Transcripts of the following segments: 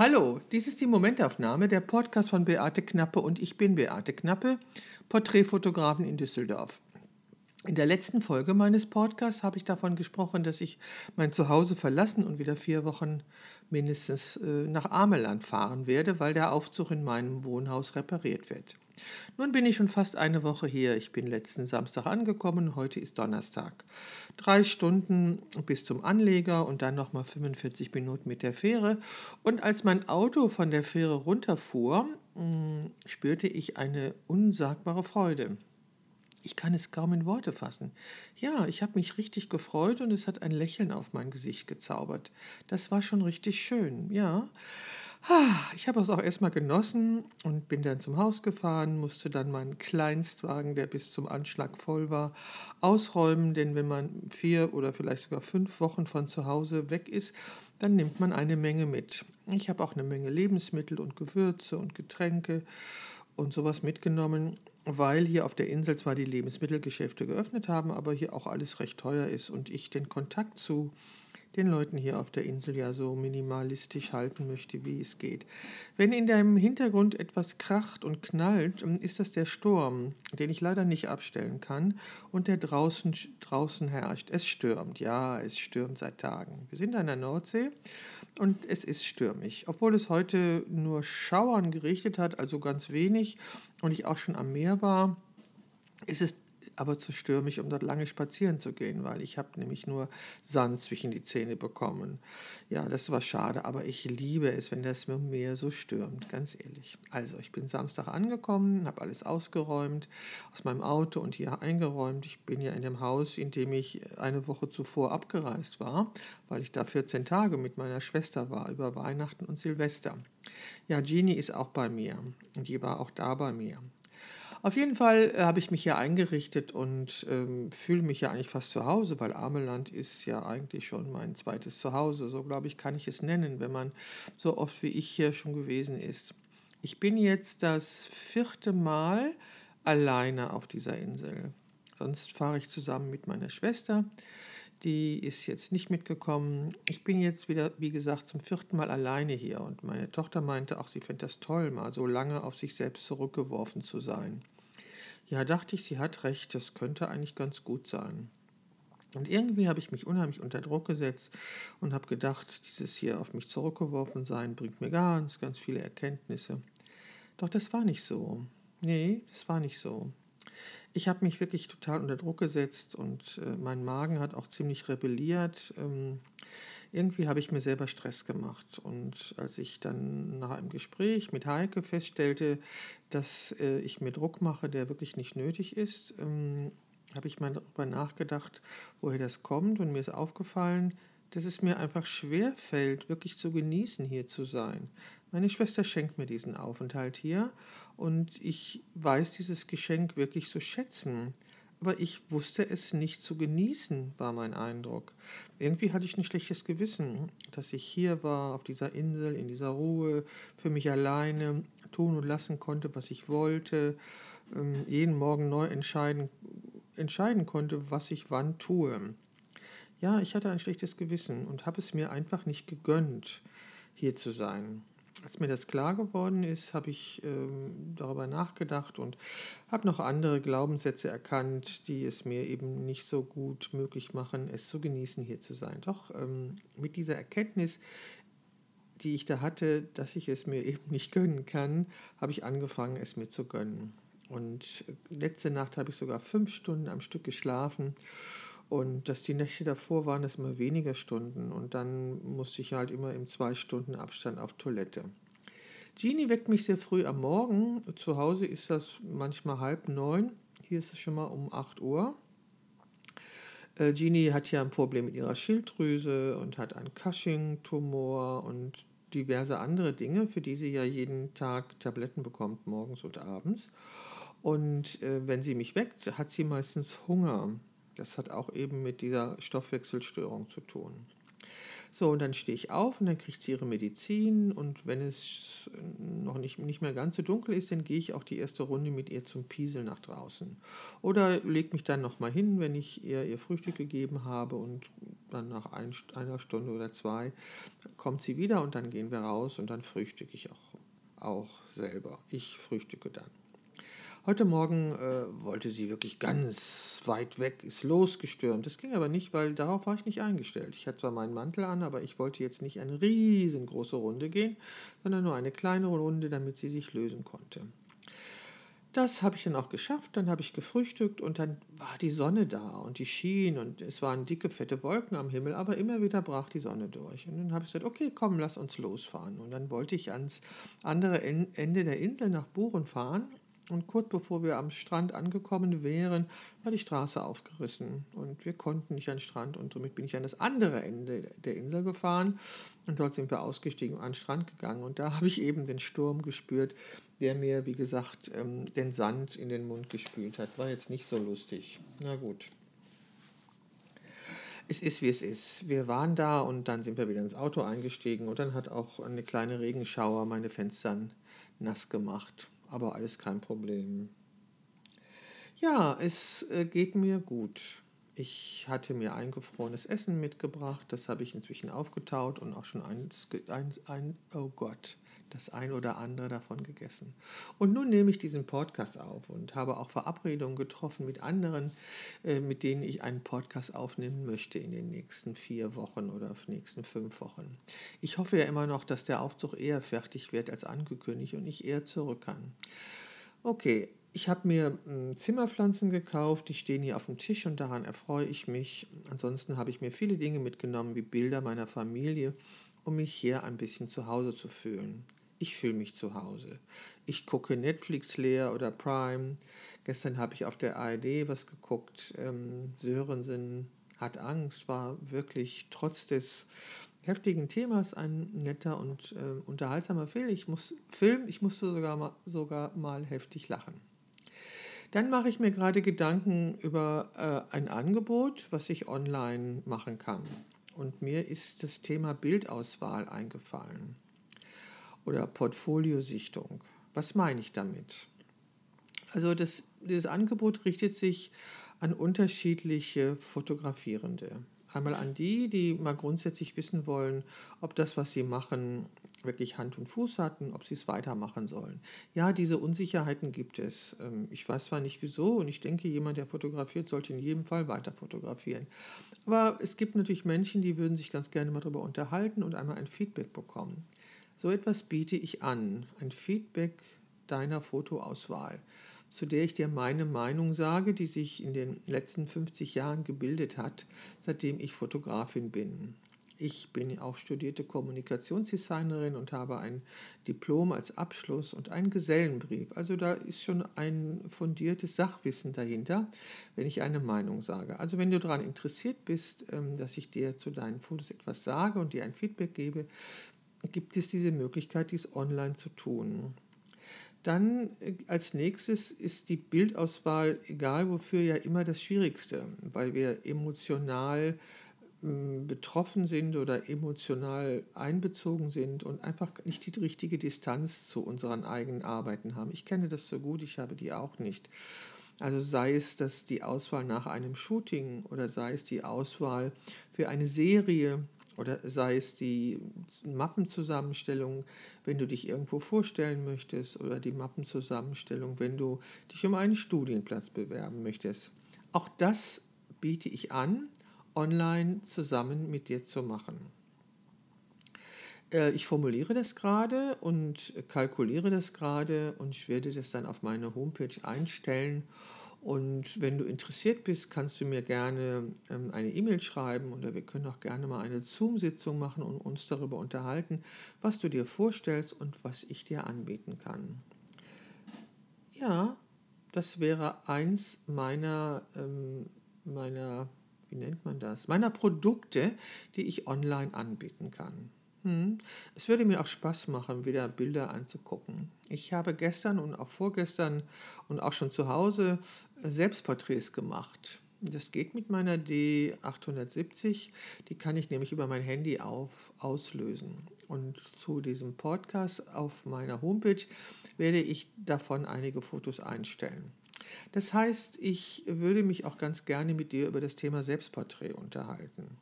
Hallo, dies ist die Momentaufnahme, der Podcast von Beate Knappe und ich bin Beate Knappe, Porträtfotografin in Düsseldorf. In der letzten Folge meines Podcasts habe ich davon gesprochen, dass ich mein Zuhause verlassen und wieder vier Wochen mindestens äh, nach Ameland fahren werde, weil der Aufzug in meinem Wohnhaus repariert wird. Nun bin ich schon fast eine Woche hier. Ich bin letzten Samstag angekommen, heute ist Donnerstag. Drei Stunden bis zum Anleger und dann nochmal 45 Minuten mit der Fähre. Und als mein Auto von der Fähre runterfuhr, hm, spürte ich eine unsagbare Freude. Ich kann es kaum in Worte fassen. Ja, ich habe mich richtig gefreut und es hat ein Lächeln auf mein Gesicht gezaubert. Das war schon richtig schön, ja. Ich habe es auch erstmal genossen und bin dann zum Haus gefahren, musste dann meinen Kleinstwagen, der bis zum Anschlag voll war, ausräumen, denn wenn man vier oder vielleicht sogar fünf Wochen von zu Hause weg ist, dann nimmt man eine Menge mit. Ich habe auch eine Menge Lebensmittel und Gewürze und Getränke und sowas mitgenommen, weil hier auf der Insel zwar die Lebensmittelgeschäfte geöffnet haben, aber hier auch alles recht teuer ist und ich den Kontakt zu den Leuten hier auf der Insel ja so minimalistisch halten möchte, wie es geht. Wenn in deinem Hintergrund etwas kracht und knallt, ist das der Sturm, den ich leider nicht abstellen kann und der draußen, draußen herrscht. Es stürmt, ja, es stürmt seit Tagen. Wir sind an der Nordsee und es ist stürmig. Obwohl es heute nur Schauern gerichtet hat, also ganz wenig, und ich auch schon am Meer war, ist es aber zu stürmisch, um dort lange spazieren zu gehen, weil ich habe nämlich nur Sand zwischen die Zähne bekommen. Ja, das war schade, aber ich liebe es, wenn das Meer so stürmt, ganz ehrlich. Also, ich bin Samstag angekommen, habe alles ausgeräumt aus meinem Auto und hier eingeräumt. Ich bin ja in dem Haus, in dem ich eine Woche zuvor abgereist war, weil ich da 14 Tage mit meiner Schwester war, über Weihnachten und Silvester. Ja, Jeannie ist auch bei mir und die war auch da bei mir. Auf jeden Fall äh, habe ich mich hier eingerichtet und ähm, fühle mich ja eigentlich fast zu Hause, weil Ameland ist ja eigentlich schon mein zweites Zuhause. So glaube ich, kann ich es nennen, wenn man so oft wie ich hier schon gewesen ist. Ich bin jetzt das vierte Mal alleine auf dieser Insel. Sonst fahre ich zusammen mit meiner Schwester. Die ist jetzt nicht mitgekommen. Ich bin jetzt wieder, wie gesagt, zum vierten Mal alleine hier. Und meine Tochter meinte, auch sie fände das toll, mal so lange auf sich selbst zurückgeworfen zu sein. Ja, dachte ich, sie hat recht, das könnte eigentlich ganz gut sein. Und irgendwie habe ich mich unheimlich unter Druck gesetzt und habe gedacht, dieses hier auf mich zurückgeworfen sein bringt mir ganz, ganz viele Erkenntnisse. Doch das war nicht so. Nee, das war nicht so. Ich habe mich wirklich total unter Druck gesetzt und äh, mein Magen hat auch ziemlich rebelliert. Ähm, irgendwie habe ich mir selber Stress gemacht. Und als ich dann nach einem Gespräch mit Heike feststellte, dass äh, ich mir Druck mache, der wirklich nicht nötig ist, ähm, habe ich mal darüber nachgedacht, woher das kommt. Und mir ist aufgefallen, dass es mir einfach schwer fällt, wirklich zu genießen, hier zu sein. Meine Schwester schenkt mir diesen Aufenthalt hier und ich weiß dieses Geschenk wirklich zu schätzen. Aber ich wusste es nicht zu genießen, war mein Eindruck. Irgendwie hatte ich ein schlechtes Gewissen, dass ich hier war, auf dieser Insel, in dieser Ruhe, für mich alleine tun und lassen konnte, was ich wollte, ähm, jeden Morgen neu entscheiden, entscheiden konnte, was ich wann tue. Ja, ich hatte ein schlechtes Gewissen und habe es mir einfach nicht gegönnt, hier zu sein. Als mir das klar geworden ist, habe ich ähm, darüber nachgedacht und habe noch andere Glaubenssätze erkannt, die es mir eben nicht so gut möglich machen, es zu genießen, hier zu sein. Doch ähm, mit dieser Erkenntnis, die ich da hatte, dass ich es mir eben nicht gönnen kann, habe ich angefangen, es mir zu gönnen. Und letzte Nacht habe ich sogar fünf Stunden am Stück geschlafen und dass die Nächte davor waren es immer weniger Stunden und dann musste ich halt immer im zwei Stunden Abstand auf Toilette. Jeannie weckt mich sehr früh am Morgen. Zu Hause ist das manchmal halb neun. Hier ist es schon mal um 8 Uhr. Äh, Jeannie hat ja ein Problem mit ihrer Schilddrüse und hat einen Cushing-Tumor und diverse andere Dinge, für die sie ja jeden Tag Tabletten bekommt, morgens und abends. Und äh, wenn sie mich weckt, hat sie meistens Hunger. Das hat auch eben mit dieser Stoffwechselstörung zu tun. So, und dann stehe ich auf und dann kriegt sie ihre Medizin und wenn es noch nicht, nicht mehr ganz so dunkel ist, dann gehe ich auch die erste Runde mit ihr zum Piesel nach draußen. Oder lege mich dann nochmal hin, wenn ich ihr ihr Frühstück gegeben habe und dann nach ein, einer Stunde oder zwei kommt sie wieder und dann gehen wir raus und dann frühstücke ich auch, auch selber. Ich frühstücke dann. Heute Morgen äh, wollte sie wirklich ganz weit weg, ist losgestürmt. Das ging aber nicht, weil darauf war ich nicht eingestellt. Ich hatte zwar meinen Mantel an, aber ich wollte jetzt nicht eine riesengroße Runde gehen, sondern nur eine kleine Runde, damit sie sich lösen konnte. Das habe ich dann auch geschafft. Dann habe ich gefrühstückt und dann war die Sonne da und die schien und es waren dicke, fette Wolken am Himmel, aber immer wieder brach die Sonne durch. Und dann habe ich gesagt, okay, komm, lass uns losfahren. Und dann wollte ich ans andere Ende der Insel nach Buren fahren und kurz bevor wir am Strand angekommen wären, war die Straße aufgerissen und wir konnten nicht an den Strand und somit bin ich an das andere Ende der Insel gefahren und dort sind wir ausgestiegen und an den Strand gegangen und da habe ich eben den Sturm gespürt, der mir, wie gesagt, ähm, den Sand in den Mund gespült hat. War jetzt nicht so lustig. Na gut. Es ist, wie es ist. Wir waren da und dann sind wir wieder ins Auto eingestiegen und dann hat auch eine kleine Regenschauer meine Fenster nass gemacht aber alles kein Problem. Ja, es äh, geht mir gut. Ich hatte mir eingefrorenes Essen mitgebracht, das habe ich inzwischen aufgetaut und auch schon ein, ein, ein, oh Gott, das ein oder andere davon gegessen. Und nun nehme ich diesen Podcast auf und habe auch Verabredungen getroffen mit anderen, äh, mit denen ich einen Podcast aufnehmen möchte in den nächsten vier Wochen oder nächsten fünf Wochen. Ich hoffe ja immer noch, dass der Aufzug eher fertig wird als angekündigt und ich eher zurück kann. Okay, ich habe mir hm, Zimmerpflanzen gekauft, die stehen hier auf dem Tisch und daran erfreue ich mich. Ansonsten habe ich mir viele Dinge mitgenommen, wie Bilder meiner Familie, um mich hier ein bisschen zu Hause zu fühlen. Ich fühle mich zu Hause. Ich gucke Netflix leer oder Prime. Gestern habe ich auf der ARD was geguckt. Ähm, Sörensen hat Angst, war wirklich trotz des heftigen Themas ein netter und äh, unterhaltsamer Film. Ich, muss, Film. ich musste sogar mal, sogar mal heftig lachen. Dann mache ich mir gerade Gedanken über äh, ein Angebot, was ich online machen kann. Und mir ist das Thema Bildauswahl eingefallen oder Portfoliosichtung. Was meine ich damit? Also das, dieses Angebot richtet sich an unterschiedliche Fotografierende. Einmal an die, die mal grundsätzlich wissen wollen, ob das, was sie machen, wirklich Hand und Fuß hatten, ob sie es weitermachen sollen. Ja, diese Unsicherheiten gibt es. Ähm, ich weiß zwar nicht wieso und ich denke, jemand, der fotografiert, sollte in jedem Fall weiter fotografieren. Aber es gibt natürlich Menschen, die würden sich ganz gerne mal darüber unterhalten und einmal ein Feedback bekommen. So etwas biete ich an, ein Feedback deiner Fotoauswahl, zu der ich dir meine Meinung sage, die sich in den letzten 50 Jahren gebildet hat, seitdem ich Fotografin bin. Ich bin auch studierte Kommunikationsdesignerin und habe ein Diplom als Abschluss und einen Gesellenbrief. Also da ist schon ein fundiertes Sachwissen dahinter, wenn ich eine Meinung sage. Also wenn du daran interessiert bist, ähm, dass ich dir zu deinen Fotos etwas sage und dir ein Feedback gebe, gibt es diese Möglichkeit, dies online zu tun. Dann äh, als nächstes ist die Bildauswahl, egal wofür, ja immer das Schwierigste, weil wir emotional hm, betroffen sind oder emotional einbezogen sind und einfach nicht die richtige Distanz zu unseren eigenen Arbeiten haben. Ich kenne das so gut, ich habe die auch nicht. Also sei es, dass die Auswahl nach einem Shooting oder sei es die Auswahl für eine Serie oder sei es die Mappenzusammenstellung, wenn du dich irgendwo vorstellen möchtest, oder die Mappenzusammenstellung, wenn du dich um einen Studienplatz bewerben möchtest. Auch das biete ich an, online zusammen mit dir zu machen. Äh, ich formuliere das gerade und kalkuliere das gerade und ich werde das dann auf meine Homepage einstellen und wenn du interessiert bist, kannst du mir gerne ähm, eine E-Mail schreiben oder wir können auch gerne mal eine Zoom-Sitzung machen und uns darüber unterhalten, was du dir vorstellst und was ich dir anbieten kann. Ja, das wäre eins meiner, ähm, meiner, wie nennt man das, meiner Produkte, die ich online anbieten kann. Hm. Es würde mir auch Spaß machen, wieder Bilder anzugucken. Ich habe gestern und auch vorgestern und auch schon zu Hause äh, Selbstporträts gemacht. Das geht mit meiner D870. Die kann ich nämlich über mein Handy auf, auslösen. Und zu diesem Podcast auf meiner Homepage werde ich davon einige Fotos einstellen. Das heißt, ich würde mich auch ganz gerne mit dir über das Thema Selbstporträt unterhalten,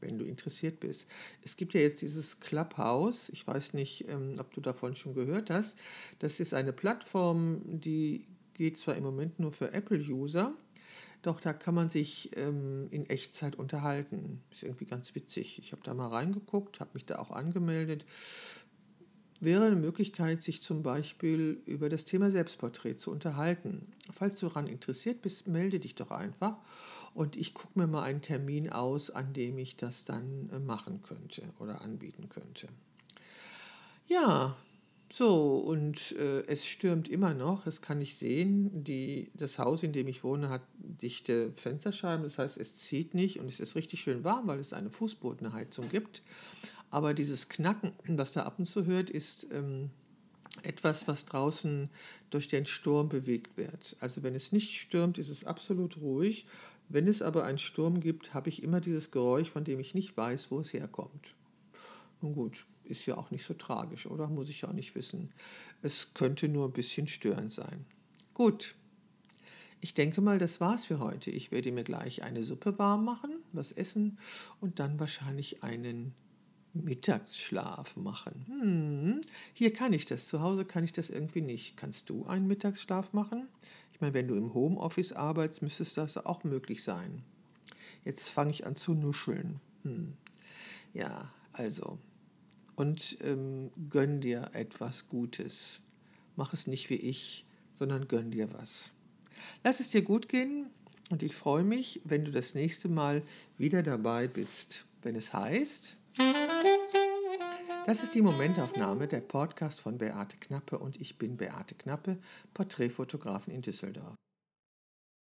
wenn du interessiert bist. Es gibt ja jetzt dieses Clubhouse, ich weiß nicht, ähm, ob du davon schon gehört hast. Das ist eine Plattform, die geht zwar im Moment nur für Apple-User, doch da kann man sich ähm, in Echtzeit unterhalten. Ist irgendwie ganz witzig. Ich habe da mal reingeguckt, habe mich da auch angemeldet wäre eine Möglichkeit, sich zum Beispiel über das Thema Selbstporträt zu unterhalten. Falls du daran interessiert bist, melde dich doch einfach und ich gucke mir mal einen Termin aus, an dem ich das dann äh, machen könnte oder anbieten könnte. Ja, so, und äh, es stürmt immer noch, das kann ich sehen. Die, das Haus, in dem ich wohne, hat dichte Fensterscheiben, das heißt, es zieht nicht und es ist richtig schön warm, weil es eine Fußbodenheizung gibt. Aber dieses Knacken, was da ab und zu hört, ist ähm, etwas, was draußen durch den Sturm bewegt wird. Also wenn es nicht stürmt, ist es absolut ruhig. Wenn es aber einen Sturm gibt, habe ich immer dieses Geräusch, von dem ich nicht weiß, wo es herkommt. Nun gut, ist ja auch nicht so tragisch, oder? Muss ich ja auch nicht wissen. Es könnte nur ein bisschen störend sein. Gut, ich denke mal, das war's für heute. Ich werde mir gleich eine Suppe warm machen, was essen und dann wahrscheinlich einen Mittagsschlaf machen. Hm, hier kann ich das, zu Hause kann ich das irgendwie nicht. Kannst du einen Mittagsschlaf machen? Ich meine, wenn du im Homeoffice arbeitest, müsste das auch möglich sein. Jetzt fange ich an zu nuscheln. Hm. Ja, also. Und ähm, gönn dir etwas Gutes. Mach es nicht wie ich, sondern gönn dir was. Lass es dir gut gehen und ich freue mich, wenn du das nächste Mal wieder dabei bist, wenn es heißt, das ist die Momentaufnahme, der Podcast von Beate Knappe und ich bin Beate Knappe, Porträtfotografin in Düsseldorf.